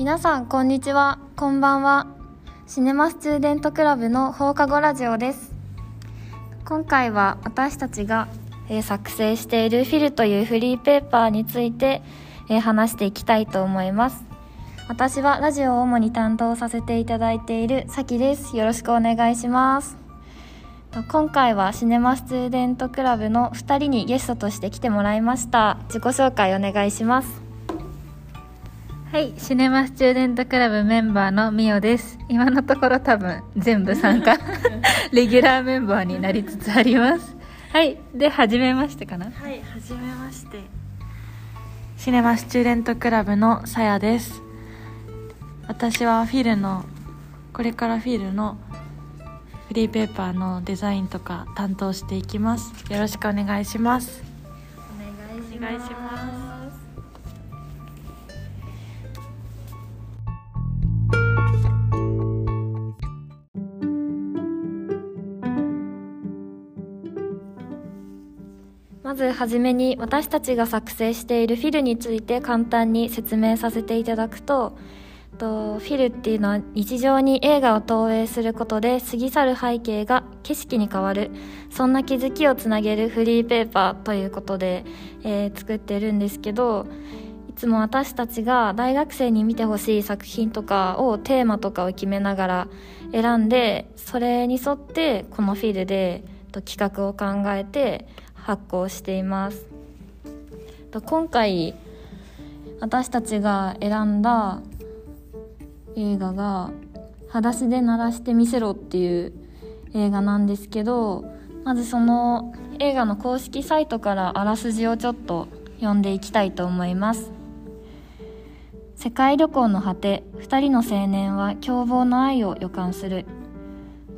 皆さんこんにちは。こんばんは。シネマスチューデントクラブの放課後ラジオです。今回は私たちが、えー作成しているフィルというフリーペーパーについて、えー話していきたいと思います。私はラジオを主に担当させていただいているさきです。よろしくお願いします。今回はシネマスチューデントクラブの2人にゲストとして来てもらいました。自己紹介お願いします。はい、シネマスチューデントクラブメンバーのみおです。今のところ多分全部参加、レギュラーメンバーになりつつあります。はい、で、はじめましてかな？はい、はじめまして。シネマスチューデントクラブのさやです。私はフィルの、これからフィルのフリーペーパーのデザインとか担当していきます。よろしくお願いします。お願いしお願いしますまずはじめに私たちが作成しているフィルについて簡単に説明させていただくととフィルっていうのは日常に映画を投影することで過ぎ去る背景が景色に変わるそんな気づきをつなげるフリーペーパーということで、えー作ってるんですけどいつも私たちが大学生に見てほしい作品とかをテーマとかを決めながら選んでそれに沿ってこのフィルで企画を考えて発行しています。今回私たちが選んだ映画が「裸足で鳴らしてみせろ」っていう映画なんですけどまずその映画の公式サイトからあらすじをちょっと読んでいきたいと思います。世界旅行の果て2人の青年は凶暴の愛を予感する。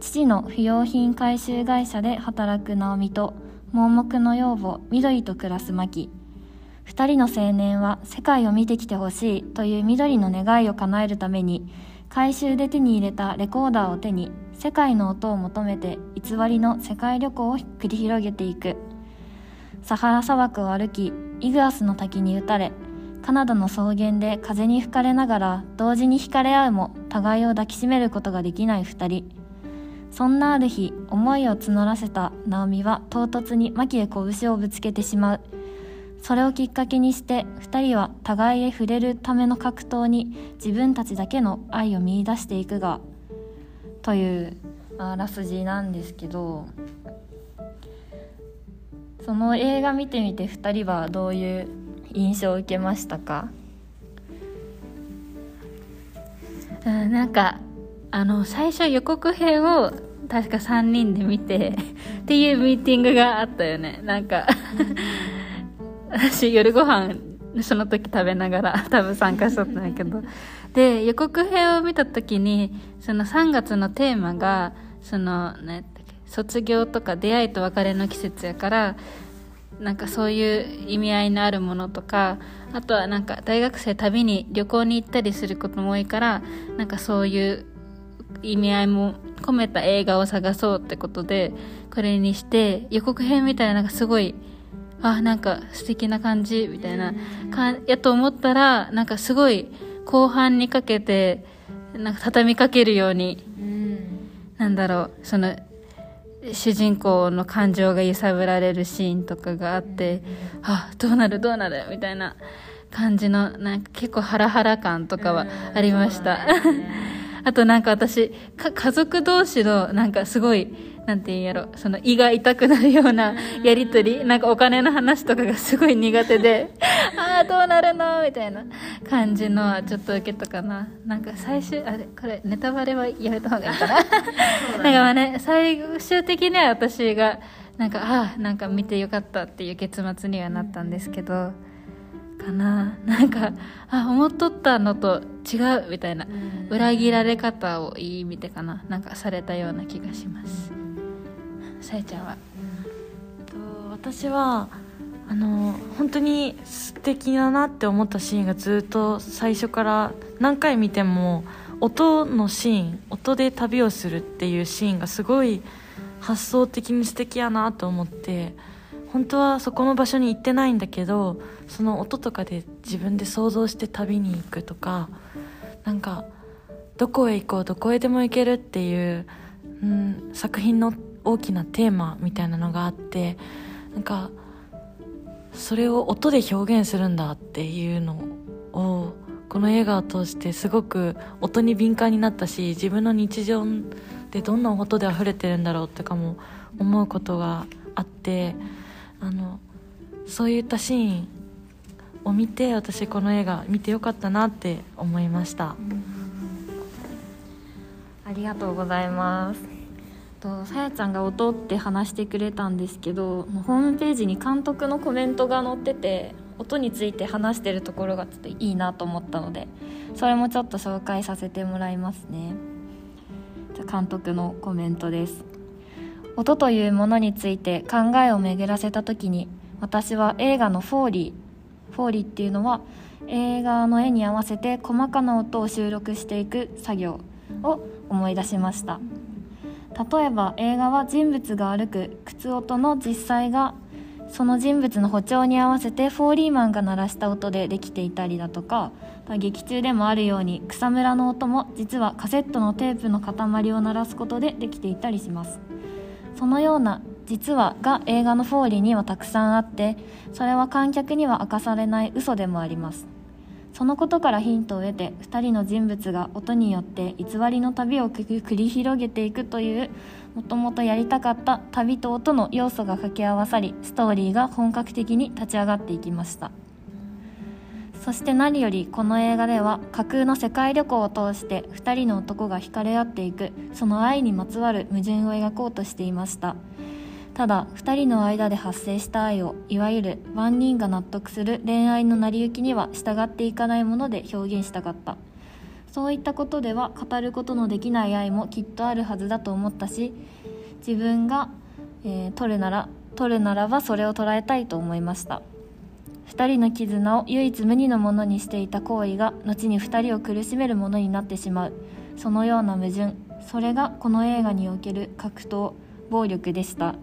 父の不用品回収会社で働く直美と盲目の養母緑と暮らす牧二人の青年は世界を見てきてほしいという緑の願いを叶えるために回収で手に入れたレコーダーを手に世界の音を求めて偽りの世界旅行を繰り広げていく。サハラ砂漠を歩きイグアスの滝に打たれカナダの草原で風に吹かれながら同時に惹かれ合うも互いを抱きしめることができない二人。そんなある日思いを募らせたナオミは唐突にマキへ拳をぶつけてしまう。それをきっかけにして2人は互いへ触れるための格闘に自分たちだけの愛を見出していくがというあらすじなんですけどその映画見てみて2人はどういう印象を受けましたか？うん、なんか、あの、最初予告編を確か3人で見て、っていうミーティングがあったよね。なんか、私夜ご飯その時食べながら多分参加しとったんやけどで予告編を見た時にその3月のテーマがその何やったっけ卒業とか出会いと別れの季節やからなんかそういう意味合いのあるものとかあとはなんか大学生旅に旅行に行ったりすることも多いからなんかそういう意味合いも込めた映画を探そうってことでこれにして予告編みたいななんかすごいあなんか素敵な感じみたいなかやと思ったらなんかすごい後半にかけてなんか畳みかけるようになんだろうその主人公の感情が揺さぶられるシーンとかがあってあどうなるどうなるみたいな感じのなんか結構ハラハラ感とかはありました、あとなんか私か家族同士のなんかすごいなんて言うんやろその胃が痛くなるようなやりとりなんかお金の話とかがすごい苦手で ああどうなるの？みたいな感じのはちょっと受けたかな。なんか最終あれこれネタバレはやめた方がいいかな。なんかまあね最終的には私がなんかああなんか見てよかったっていう結末にはなったんですけどかな。なんかあ思っとったのと違うみたいな。裏切られ方をいい意味でかな。なんかされたような気がします。さえちゃんは。と私はあの本当に素敵だなって思ったシーンがずっと最初から何回見ても音のシーン音で旅をするっていうシーンがすごい発想的に素敵やなと思って本当はそこの場所に行ってないんだけどその音とかで自分で想像して旅に行くとかなんかどこへ行こうどこへでも行けるっていう、うん、作品の大きなテーマみたいなのがあってなんかそれを音で表現するんだっていうのをこの映画を通してすごく音に敏感になったし自分の日常でどんな音で溢れてるんだろうとかも思うことがあってあのそういったシーンを見て私この映画見てよかったなって思いました。ありがとうございます。とさやちゃんが音って話してくれたんですけどホームページに監督のコメントが載ってて音について話してるところがちょっといいなと思ったのでそれもちょっと紹介させてもらいますね。じゃ監督のコメントです。音というものについて考えを巡らせた時に私は映画のフォーリーフォーリーっていうのは映画の絵に合わせて細かな音を収録していく作業を思い出しました。例えば映画は人物が歩く靴音の実際がその人物の歩調に合わせてフォーリーマンが鳴らした音でできていたりだとか劇中でもあるように草むらの音も実はカセットのテープの塊を鳴らすことでできていたりします。そのような実はが映画のフォーリーにはたくさんあってそれは観客には明かされない嘘でもあります。そのことからヒントを得て2人の人物が音によって偽りの旅を繰り広げていくというもともとやりたかった旅と音の要素が掛け合わさりストーリーが本格的に立ち上がっていきました。そして何よりこの映画では架空の世界旅行を通して2人の男が惹かれ合っていくその愛にまつわる矛盾を描こうとしていました。ただ2人の間で発生した愛をいわゆる万人が納得する恋愛の成り行きには従っていかないもので表現したかった。そういったことでは語ることのできない愛もきっとあるはずだと思ったし自分が、えー、取るなら取るならばそれを捉えたいと思いました。2人の絆を唯一無二のものにしていた行為が後に2人を苦しめるものになってしまう。そのような矛盾。それがこの映画における格闘暴力でした。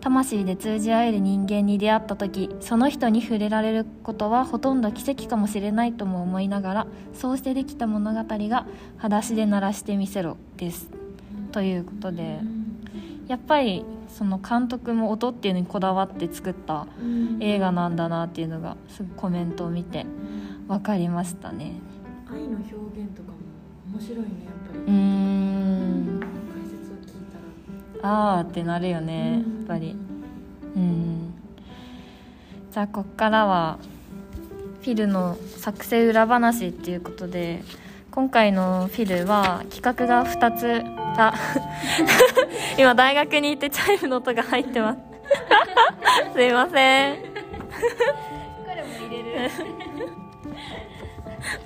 魂で通じ合える人間に出会った時その人に触れられることはほとんど奇跡かもしれないとも思いながらそうしてできた物語が「裸足で鳴らしてみせろ」です。ということで。やっぱりその監督も音っていうのにこだわって作った映画なんだなっていうのがすぐコメントを見て分かりましたね。愛の表現とかも面白いねやっぱり。うーん。解説を聞いたあーってなるよねやっぱり。うん。じゃあこっからはフィルの作成裏話っていうことで今回のフィルは企画が2つ。あ 今大学に行ってチャイムの音が入ってます。すいません。これも入れる。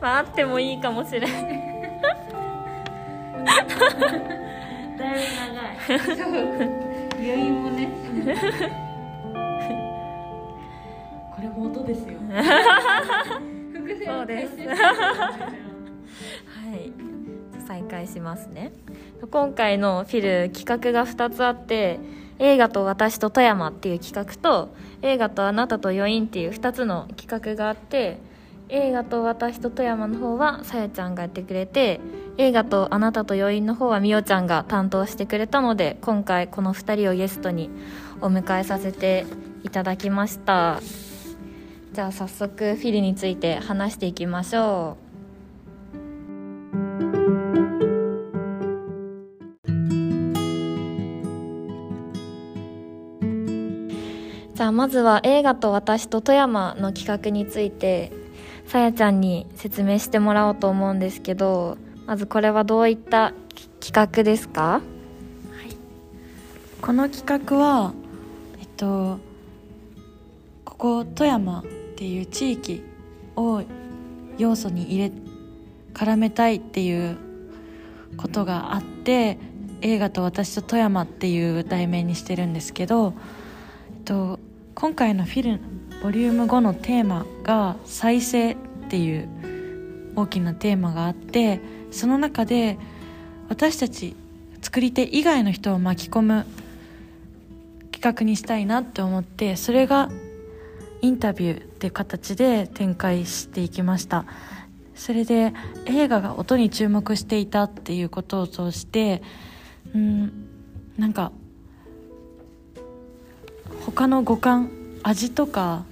まああってもいいかもしれん。だいぶ長い。余韻もね。これも音ですよ。そうですはい。再開しますね。今回のフィル企画が2つあって映画と私と富山っていう企画と映画とあなたと余韻っていう2つの企画があって映画と私と富山の方はさやちゃんがやってくれて映画とあなたと余韻の方はみおちゃんが担当してくれたので今回この2人をゲストにお迎えさせていただきました。じゃあ早速フィルについて話していきましょう。じゃあまずは映画と私と富山の企画についてさやちゃんに説明してもらおうと思うんですけどまずこれはどういった企画ですか？この企画はえっとここ富山っていう地域を要素に入れ絡めたいっていうことがあって映画と私と富山っていう題名にしてるんですけど、えっと、今回のフィルボリューム5のテーマが「再生」っていう大きなテーマがあってその中で私たち作り手以外の人を巻き込む企画にしたいなって思ってそれがインタビューって形で展開していきました。それで映画が音に注目していたっていうことを通してうんなんか他の五感味とか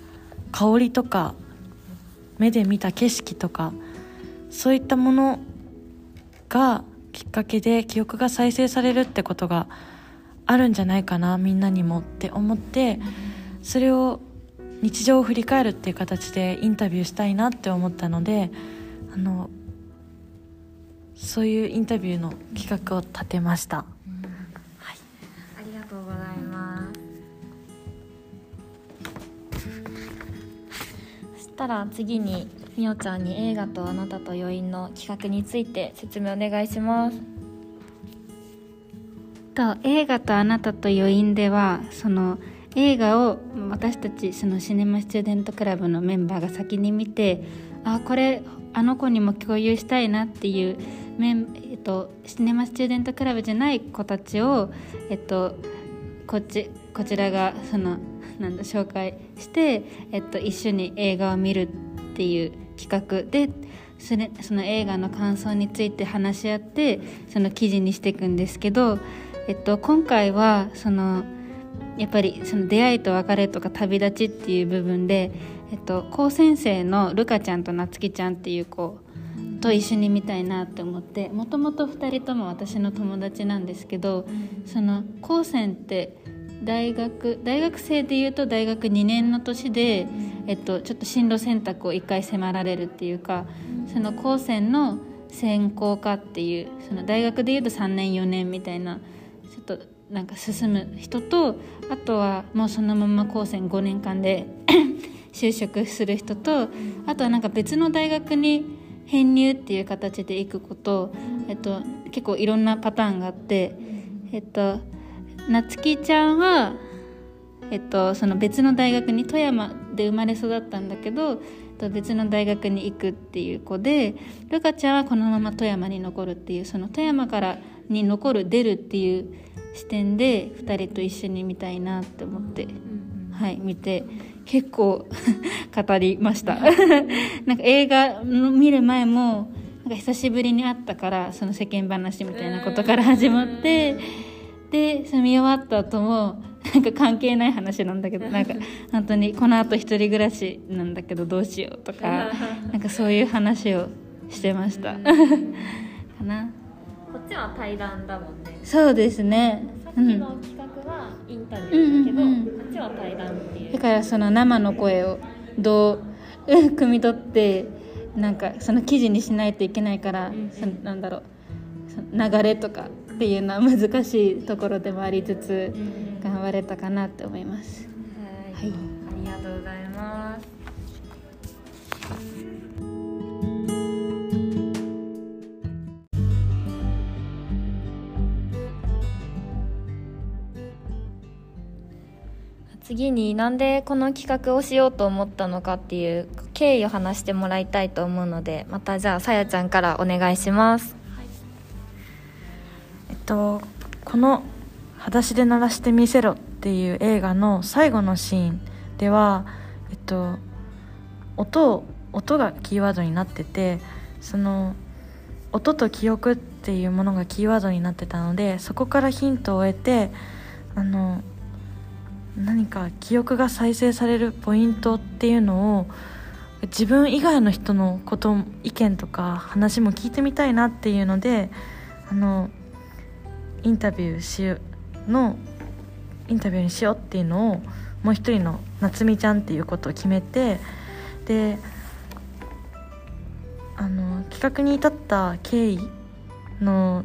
香りとか目で見た景色とかそういったものがきっかけで記憶が再生されるってことがあるんじゃないかなみんなにもって思ってそれを日常を振り返るっていう形でインタビューしたいなって思ったのであのそういうインタビューの企画を立てました。たら次にみおちゃんに映画とあなたと余韻の企画について説明お願いします。と映画とあなたと余韻ではその映画を私たちそのシネマスチューデントクラブのメンバーが先に見てあこれあの子にも共有したいなっていうメン、えっと、シネマスチューデントクラブじゃない子たちを、えっと、こっちこちらがそのなんだ紹介して、えっと、一緒に映画を見るっていう企画でそれその映画の感想について話し合ってその記事にしていくんですけど、えっと、今回はそのやっぱりその出会いと別れとか旅立ちっていう部分で、えっと、高先生のルカちゃんとなつきちゃんっていう子と一緒に見たいなって思ってもともと2人とも私の友達なんですけど、その高専って大学大学生でいうと大学2年の年で、えっと、ちょっと進路選択を1回迫られるっていうか、その高専の専攻科っていうその大学でいうと3年4年みたいなちょっとなんか進む人とあとはもうそのまま高専5年間で 就職する人とあとはなんか別の大学に編入っていう形で行くこと、えっと、結構いろんなパターンがあって、えっと、なつきちゃんは、えっと、その別の大学に富山で生まれ育ったんだけどえっと別の大学に行くっていう子でルカちゃんはこのまま富山に残るっていうその富山からに残る出るっていう視点で2人と一緒に見たいなって思って、はい見て結構 語りました。なんか映画の見る前もなんか久しぶりに会ったからその世間話みたいなことから始まってでその見終わった後もなんか関係ない話なんだけどなんか本当にこのあと一人暮らしなんだけどどうしようとか なんかそういう話をしてました。かな。こっちは対談だもんね。そうですね。さっきうん。の企画はインタビューだけど、うんうんうん。こっちは対談っていう。だからその生の声をどううん 汲み取ってなんかその記事にしないといけないから、そのなんだろうその流れとかっていうのは難しいところでもありつつ頑張れたかなって思います。はい、ありがとうございます。次になんでこの企画をしようと思ったのかっていう経緯を話してもらいたいと思うのでまたじゃあさやちゃんからお願いしますとこの「裸足で鳴らしてみせろ」っていう映画の最後のシーンではえっと音音がキーワードになっててその音と記憶っていうものがキーワードになってたのでそこからヒントを得てあの何か記憶が再生されるポイントっていうのを自分以外の人のこと意見とか話も聞いてみたいなっていうのであのインタビューしのインタビューにしようっていうのをもう一人の夏美ちゃんっていうことを決めてであの企画に至った経緯の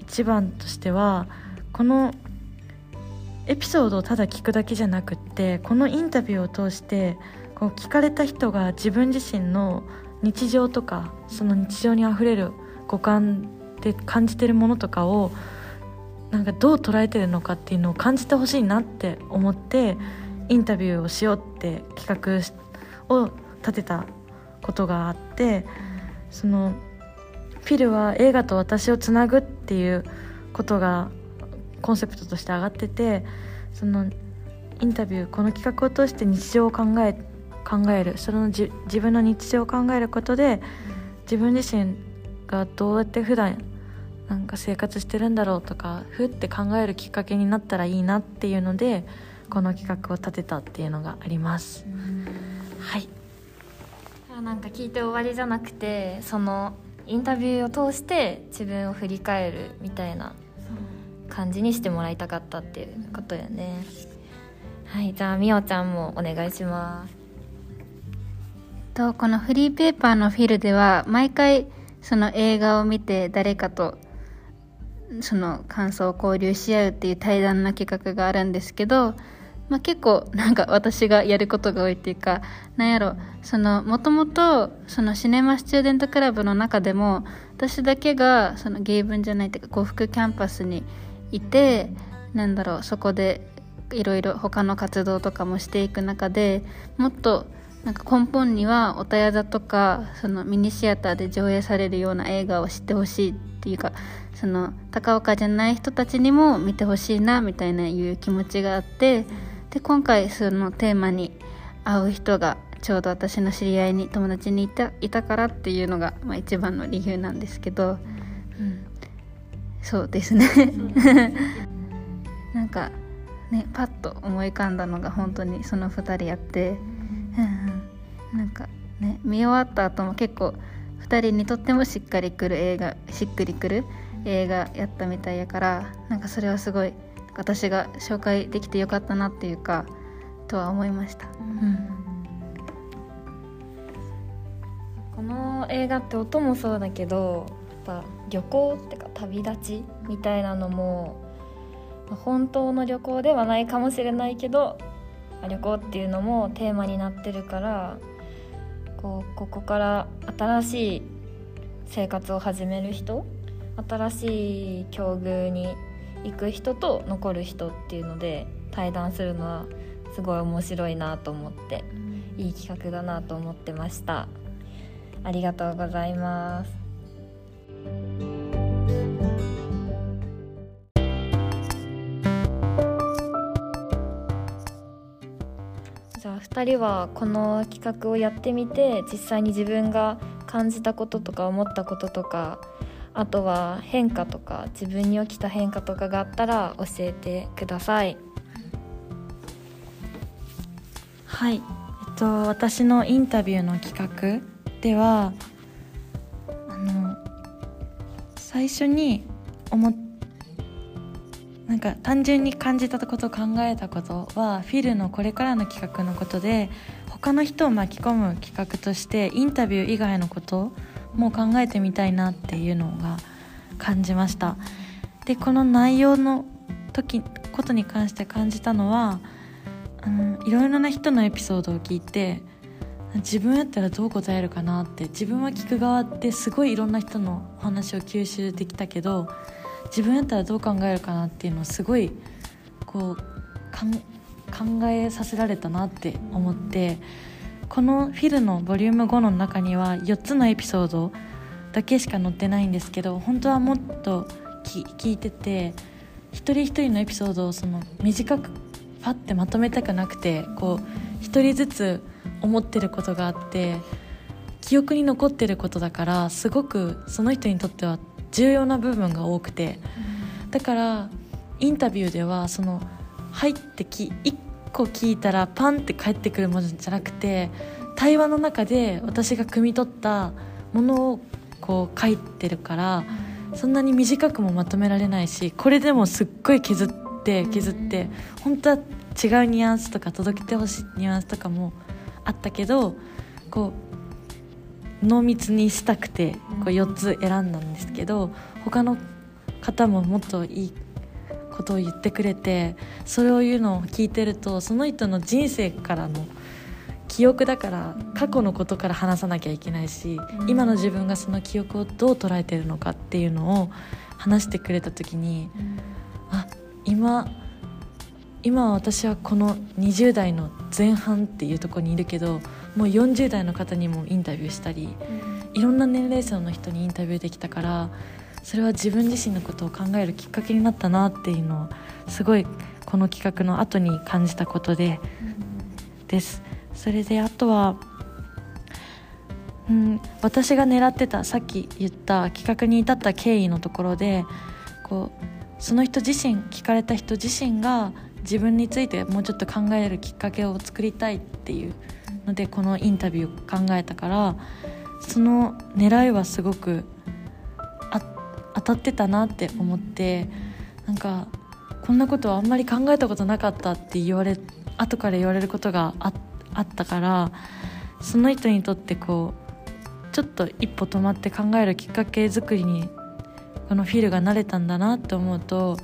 一番としてはこのエピソードをただ聞くだけじゃなくってこのインタビューを通してこう聞かれた人が自分自身の日常とかその日常にあふれる五感で感じてるものとかをなんかどう捉えてるのかっていうのを感じてほしいなって思ってインタビューをしようって企画を立てたことがあってそのフィルは映画と私をつなぐっていうことがコンセプトとして上がっててそのインタビューこの企画を通して日常を考え考える。そのじ自分の日常を考えることで自分自身がどうやって普段なんか生活してるんだろうとかふって考えるきっかけになったらいいなっていうのでこの企画を立てたっていうのがあります。はい。なんか聞いて終わりじゃなくてそのインタビューを通して自分を振り返るみたいな感じにしてもらいたかったっていうことよね。はい。じゃあみおちゃんもお願いします。とこのフリーペーパーのフィルでは毎回その映画を見て誰かとその感想を交流し合うっていう対談の企画があるんですけど、まあ、結構なんか私がやることが多いっていうかなんやろそのもともとそのシネマスチューデントクラブの中でも私だけがその芸文じゃないっていうか呉服キャンパスにいてなんだろうそこでいろいろ他の活動とかもしていく中でもっとなんか根本にはおたや座とかそのミニシアターで上映されるような映画を知ってほしいっていうかその高岡じゃない人たちにも見てほしいなみたいないう気持ちがあってで今回そのテーマに合う人がちょうど私の知り合いに友達にいたいたからっていうのが、まあ、一番の理由なんですけど、うん、そうですね。なんかねパッと思い浮かんだのが本当にその2人やって、うん、なんかね見終わった後も結構2人にとってもしっかりくる映画しっくりくる映画やったみたいやからなんかそれはすごい私が紹介できてよかったなっていうかとは思いました。うんこの映画って音もそうだけどやっぱ旅行ってか旅立ちみたいなのも本当の旅行ではないかもしれないけど旅行っていうのもテーマになってるからこうここから新しい生活を始める人新しい境遇に行く人と残る人っていうので対談するのはすごい面白いなと思っていい企画だなと思ってました。ありがとうございます。2人はこの企画をやってみて実際に自分が感じたこととか思ったこととかあとは変化とか自分に起きた変化とかがあったら教えてください。はい、えっと、私のインタビューの企画ではあの最初に思っか単純に感じたこと考えたことはフィルのこれからの企画のことで他の人を巻き込む企画としてインタビュー以外のことも考えてみたいなっていうのが感じました。でこの内容の時ことに関して感じたのはいろいろな人のエピソードを聞いて自分やったらどう答えるかなって自分は聞く側ですごいいろんな人のお話を吸収できたけど自分やったらどう考えるかなっていうのをすごいこう考えさせられたなって思ってこのフィルのボリューム5の中には4つのエピソードだけしか載ってないんですけど本当はもっと聞いてて一人一人のエピソードをその短くパッてまとめたくなくてこう一人ずつ思ってることがあって記憶に残ってることだからすごくその人にとっては重要な部分が多くて。だからインタビューではその入ってき1個聞いたらパンって返ってくるものじゃなくて対話の中で私が汲み取ったものをこう書いてるからそんなに短くもまとめられないしこれでもすっごい削って削って本当は違うニュアンスとか届けてほしいニュアンスとかもあったけどこう濃密にしたくてこう4つ選んだんですけど他の方ももっといいことを言ってくれてそれを言うのを聞いてるとその人の人生からの記憶だから過去のことから話さなきゃいけないし今の自分がその記憶をどう捉えてるのかっていうのを話してくれた時にあ今今私はこの20代の前半っていうところにいるけどもう40代の方にもインタビューしたりいろんな年齢層の人にインタビューできたからそれは自分自身のことを考えるきっかけになったなっていうのをすごいこの企画の後に感じたことでです。それであとは、うん、私が狙ってたさっき言った企画に至った経緯のところでこうその人自身聞かれた人自身が自分についてもうちょっと考えるきっかけを作りたいっていうのでこのインタビュー考えたからその狙いはすごく当たってたなって思ってなんかこんなことはあんまり考えたことなかったって言われ後から言われることがああったからその人にとってこうちょっと一歩止まって考えるきっかけ作りにこのフィルが慣れたんだなって思うと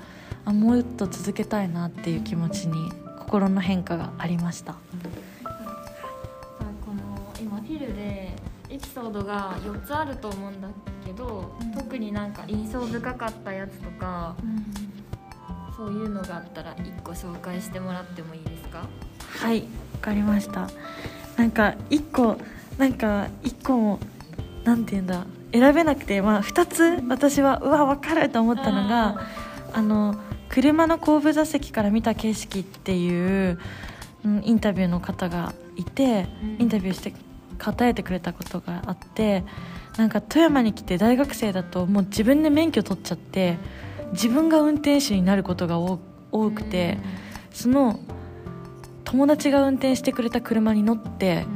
あもっと続けたいなっていう気持ちに心の変化がありました。ソードが4つあると思うんだけど、うん。特になんか印象深かったやつとかそういうのがあったら1個紹介してもらってもいいですか？はいわかりました。なんか一個なんか一個もなんて言うんだ選べなくて、まあ、2つ私はうわ分かると思ったのがあの車の後部座席から見た景色っていう、うん、インタビューの方がいて、うん。インタビューして答えてくれたことがあってなんか富山に来て大学生だともう自分で免許取っちゃって自分が運転手になることが多多くて、その友達が運転してくれた車に乗って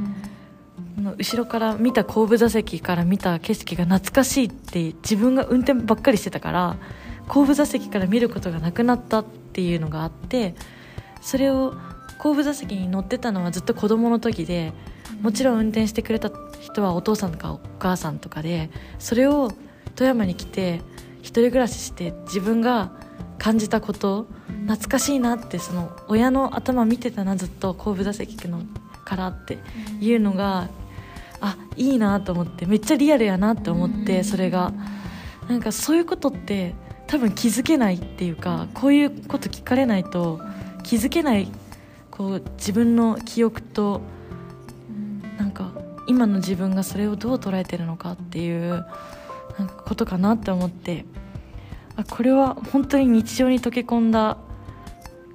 後ろから見た後部座席から見た景色が懐かしいって自分が運転ばっかりしてたから後部座席から見ることがなくなったっていうのがあってそれを後部座席に乗ってたのはずっと子供の時でもちろん運転してくれた人はお父さんとかお母さんとかでそれを富山に来て一人暮らしして自分が感じたこと懐かしいなってその親の頭見てたなずっと後部座席のからっていうのがあいいなと思ってめっちゃリアルやなって思ってそれが。なんかそういうことって多分気づけないっていうかこういうこと聞かれないと気づけないこう自分の記憶と今の自分がそれをどう捉えてるのかっていうなんかことかなって思って。あこれは本当に日常に溶け込んだ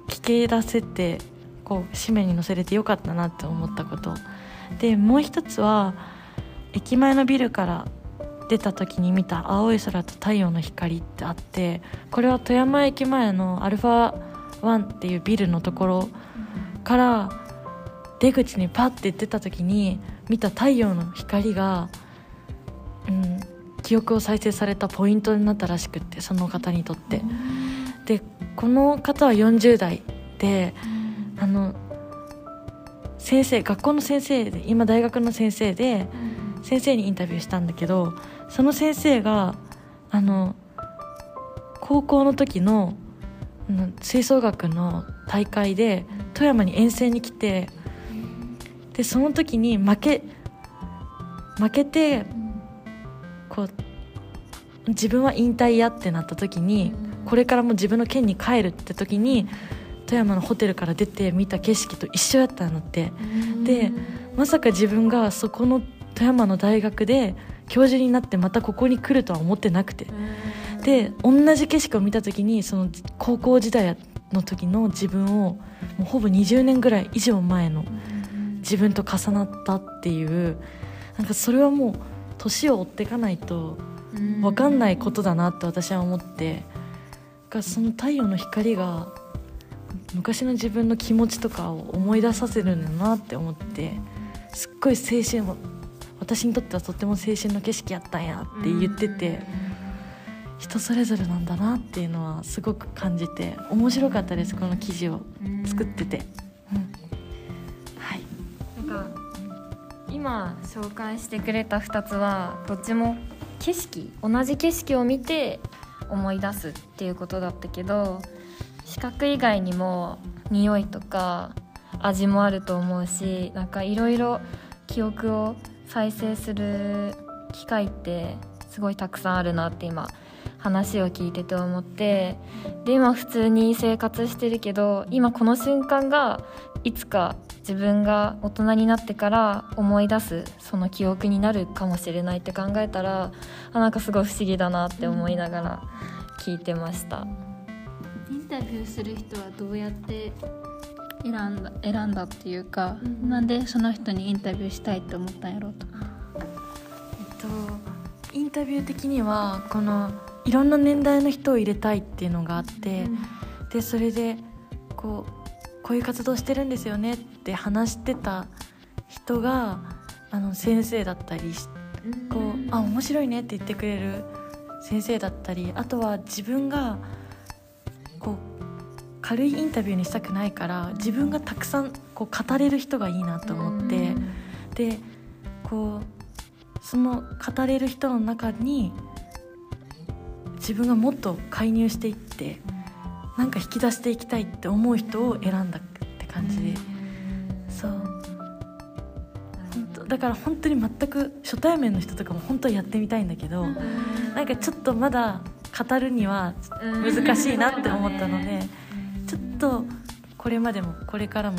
聞け出せてこう紙面に載せれてよかったなって思ったこと。でもう一つは駅前のビルから出た時に見た青い空と太陽の光ってあってこれは富山駅前のアルファ1っていうビルのところから出口にパッて出た時に見た太陽の光が、うん、記憶を再生されたポイントになったらしくってその方にとって。でこの方は40代であの先生学校の先生で今大学の先生で先生にインタビューしたんだけどその先生があの高校の時のうん吹奏楽の大会で富山に遠征に来てでその時に負け負けてこう自分は引退やってなった時にこれからも自分の県に帰るって時に富山のホテルから出て見た景色と一緒やったのって。でまさか自分がそこの富山の大学で教授になってまたここに来るとは思ってなくて。で同じ景色を見た時にその高校時代の時の自分をもうほぼ20年ぐらい以上前の自分と重なったっていうなんかそれはもう年を追っていかないと分かんないことだなって私は思ってがその太陽の光が昔の自分の気持ちとかを思い出させるんだなって思ってすっごい青春私にとってはとっても青春の景色やったんやって言ってて人それぞれなんだなっていうのはすごく感じて面白かったですこの記事を作ってて、うん、今紹介してくれた2つはどっちも景色同じ景色を見て思い出すっていうことだったけど視覚以外にも匂いとか味もあると思うしなんかいろいろ記憶を再生する機会ってすごいたくさんあるなって今話を聞いてて思ってで今普通に生活してるけど今この瞬間がいつか自分が大人になってから思い出すその記憶になるかもしれないって考えたらあなんかすごい不思議だなって思いながら聞いてました。インタビューする人はどうやって選んだ選んだっていうか、うん。なんでその人にインタビューしたいって思ったんやろうと。えっとインタビュー的にはこのいろんな年代の人を入れたいっていうのがあって、でそれでこうこういう活動してるんですよねって話してた人があの先生だったりしこうあ面白いねって言ってくれる先生だったりあとは自分がこう軽いインタビューにしたくないから自分がたくさんこう語れる人がいいなと思ってでこうその語れる人の中に自分がもっと介入していってなんか引き出していきたいって思う人を選んだって感じで。そう。だから本当に全く初対面の人とかも本当はやってみたいんだけどなんかちょっとまだ語るには難しいなって思ったのでちょっとこれまでもこれからも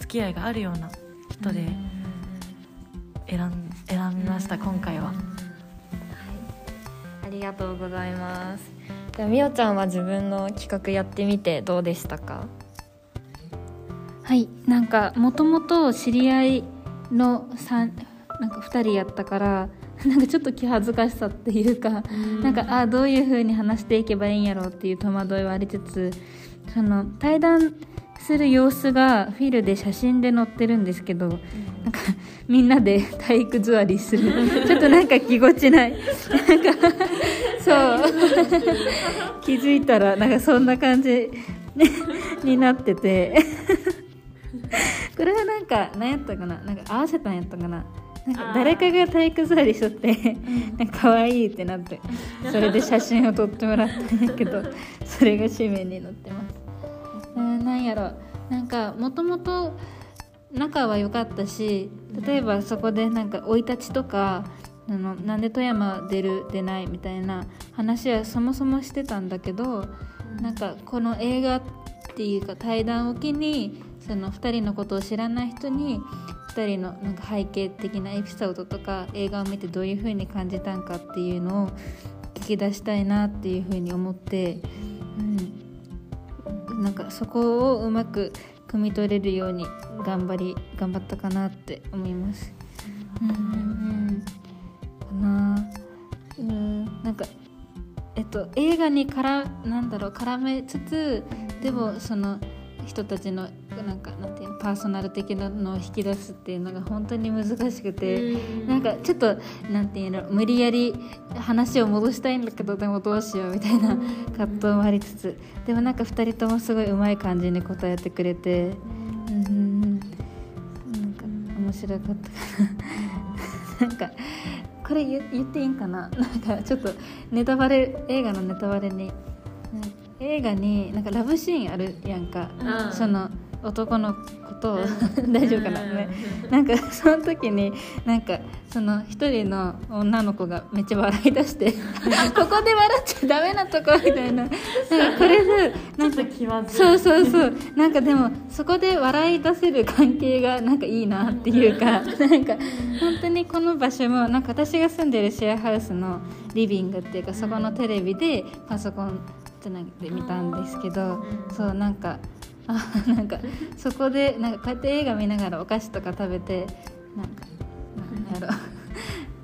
付き合いがあるような人で選ん選びました今回は。ありがとうございますじゃあみおちゃんは自分の企画やってみてどうでしたか？はいなんかもともと知り合いの三なんか2人やったから なんかちょっと気恥ずかしさっていうか、なんかあどういう風に話していけばいいんやろうっていう戸惑いはありつつその対談する様子がフィルで写真で載ってるんですけど、なんかみんなで 体育座りする。ちょっとなんかぎこちない。なんかそう。気づいたらなんかそんな感じ になってて。これはなんか何やったかな？なんか合わせたんやったかな？なんか誰かが体育座りしとってなんか可愛いってなってそれで写真を撮ってもらったんやけどそれが紙面に載ってますうんなんやろ。なんかもともと仲は良かったし例えばそこでなんか生い立ちとかあのなんで富山出る出ないみたいな話はそもそもしてたんだけどなんかこの映画っていうか対談を機にその2人のことを知らない人に2人のなんか背景的なエピソードとか映画を見てどういう風に感じたんかっていうのを聞き出したいなっていう風に思って、うん、なんかそこをうまく汲み取れるように頑張り頑張ったかなって思います。うん。うん。うんかな。うん。なんかえっと映画にからなんだろう絡めつつでもその人たちのなんかパーソナル的なのを引き出すっていうのが本当に難しくて、なんかちょっとなんていうの無理やり話を戻したいんだけどでもどうしようみたいな葛藤もありつつでもなんか2人ともすごいうまい感じに答えてくれてうんなんか面白かったかな。なんかこれ言言っていいんかな？なんかちょっとネタバレ映画のネタバレに、うん映画になんかラブシーンあるやんか、うん。その男の子と、大丈夫かな、ね。なんか その時になんかその一人の女の子がめっちゃ笑い出して ここで笑っちゃダメなとこみたいな。なんかこれでなんか気まずい。そうそうそう。なんかでもそこで笑い出せる関係がなんかいいなっていうかなんか本当にこの場所もなんか私が住んでるシェアハウスのリビングっていうかそこのテレビでパソコンつなげてみたんですけどそうなんかあなんかそこでなんかこうやって映画見ながらお菓子とか食べてなんかなんやろ。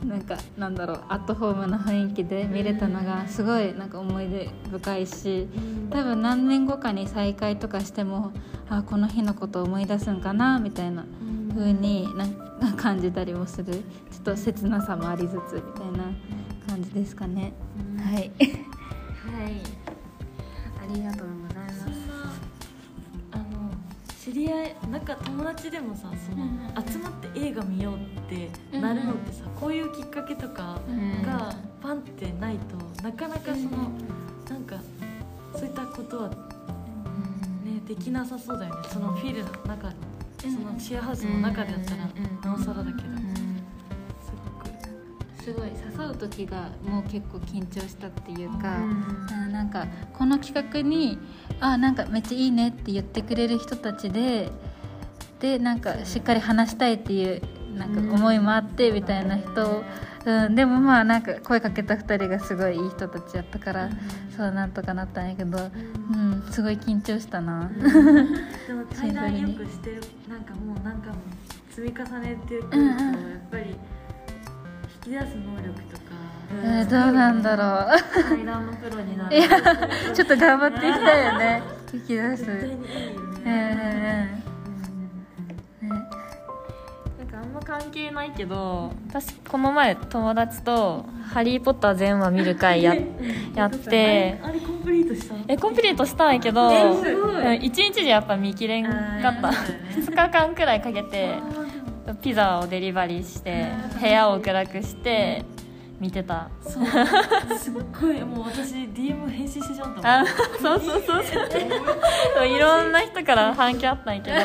なんかなんだろう。アットホームな雰囲気で見れたのがすごいなんか思い出深いし多分何年後かに再会とかしてもあこの日のことを思い出すんかなみたいな風になんか感じたりもする。ちょっと切なさもありつつみたいな感じですかね。はい。はい。ありがとう知り合いなんか友達でもさその、集まって映画見ようってなるのってさ、こういうきっかけとかがパンってないとなかなかその、なんかそういったことは、ね、できなさそうだよね。そのフィールの中でそのシェアハウスの中でやったらなおさらだけど。すごい誘う時がもう結構緊張したっていうか、あなんかこの企画にあなんかめっちゃいいねって言ってくれる人たちででなんかしっかり話したいっていうなんか思いもあってみたいな人、うん、でもまあなんか声かけた2人がすごいいい人たちやったから、そうなんとかなったんやけど、うん、すごい緊張したな。でも 対談よくしてるなんかもうなんかも積み重ねてくるとうんうんやっぱり引き出す能力とか、えーどうなんだろう。対談のプロになる。いやちょっと頑張っていきたいよね。引き出す。絶対にいいようんね、うんうん。ね。なんかあんま関係ないけど私この前友達と「ハリー・ポッター」全話見る会や やって。あれコンプリートした？えコンプリートしたんやけどえすごい。うん1日じゃやっぱ見切れんかった。あー2日間くらいかけてピザをデリバリーして部屋を暗くして見てた。そう。すっごい。もう私 DM 返信してしまったもん。あそうそうそうそう。いろんな人から反響あったんやけど。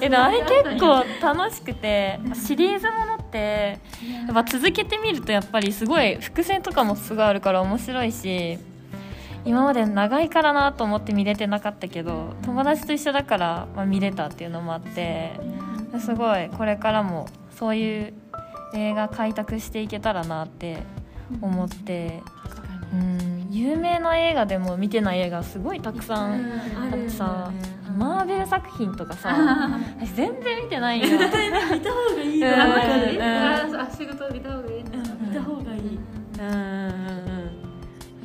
えでもあれ結構楽しくてシリーズものってやっぱ続けてみるとやっぱりすごい伏線とかもすごいあるから面白いし今まで長いからなと思って見れてなかったけど友達と一緒だから、まあ、見れたっていうのもあってすごい。これからもそういう映画開拓していけたらなって思って。うん。有名な映画でも見てない映画すごいたくさんにあってさ、うん。マーベル作品とかさ 私全然見てないよ。見た方がいいよ。うん。わかうん。仕事見た方がいい。な見た方がいい。うん。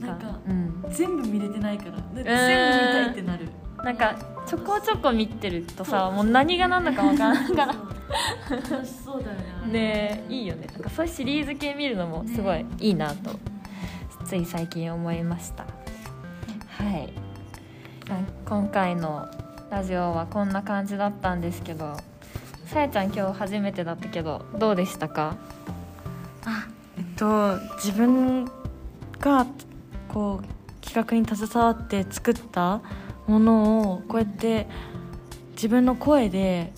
なん。かうん。全部見れてないから。全部見たいってなるなんかちょこちょこ見てるとさもう何が何だか分からんから。そう楽しそうだよね。ねいいよね。なんかそういうシリーズ系見るのもすごいいいなと、つい最近思いました。はい。あ今回のラジオはこんな感じだったんですけどさやちゃん今日初めてだったけどどうでしたか？えっと自分がこう企画に携わって作ったものをこうやって自分の声で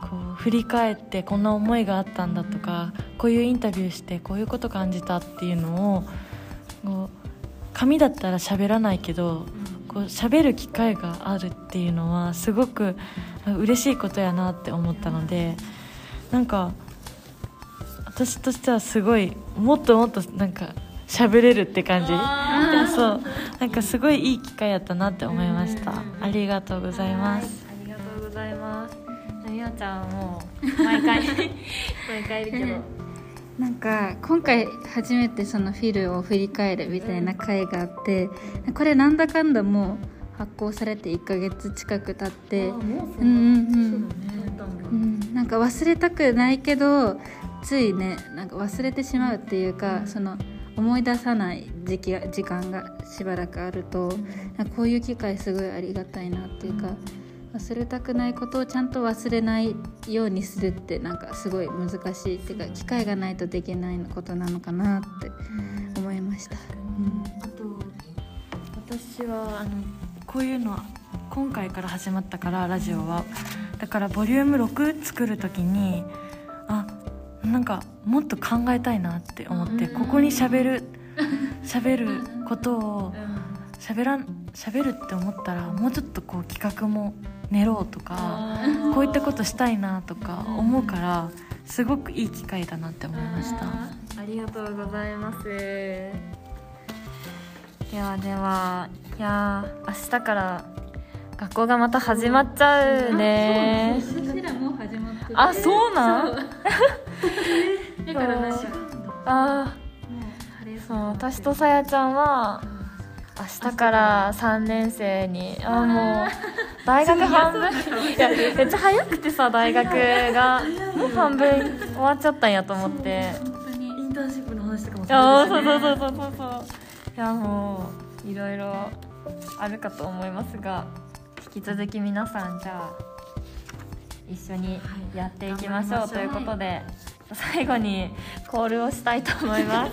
こう振り返ってこんな思いがあったんだとかこういうインタビューしてこういうこと感じたっていうのをこう紙だったら喋らないけどこう喋る機会があるっていうのはすごく嬉しいことやなって思ったのでなんか私としてはすごいもっともっとなんか喋れるって感じ。そう。なんかすごいいい機会やったなって思いました。ありがとうございます。ありがとうございます。みおちゃんはもう毎回 毎回いる。け どなんか今回初めてそのフィルを振り返るみたいな回があってこれなんだかんだもう発行されて1ヶ月近く経ってもううんうんうん。うん、なんか忘れたくないけどついねなんか忘れてしまうっていうか、その思い出さない時期時間がしばらくあると、こういう機会すごいありがたいなっていうか、忘れたくないことをちゃんと忘れないようにするってなんかすごい難しいっていうか機会がないとできないことなのかなって思いました。うんあと私はあのこういうのは今回から始まったからラジオはだからボリューム6作る時になんかもっと考えたいなって思ってここに喋る 喋ることを喋らん喋るって思ったらもうちょっとこう企画も練ろうとかこういったことしたいなとか思うからすごくいい機会だなって思いました。ありがとうございます。ではではいやー明日から学校がまた始まっちゃうね。あそうなん？だからなんかあー。そう私とさやちゃんは明日から3年生にあーもう大学半分。いやめっちゃ早くてさ大学が。もう半分終わっちゃったんやと思って。本当にインターンシップの話とかもそうそうそうそうそうそう。いやもういろいろあるかと思いますが引き続き皆さんじゃあ一緒にやっていきましょうということで最後にコールをしたいと思います。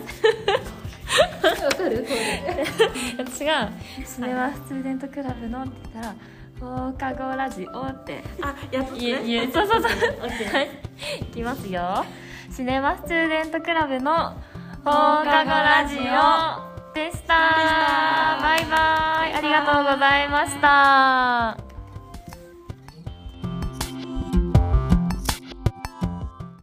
わかる？これ私が「シネマスチューデントクラブの」って言ったら「放課後ラジオ」って。あやっと言え言えそうそうそう。はい。いきますよ。シネマスチューデントクラブの放課後ラジオでした。バイバイ。ありがとうございました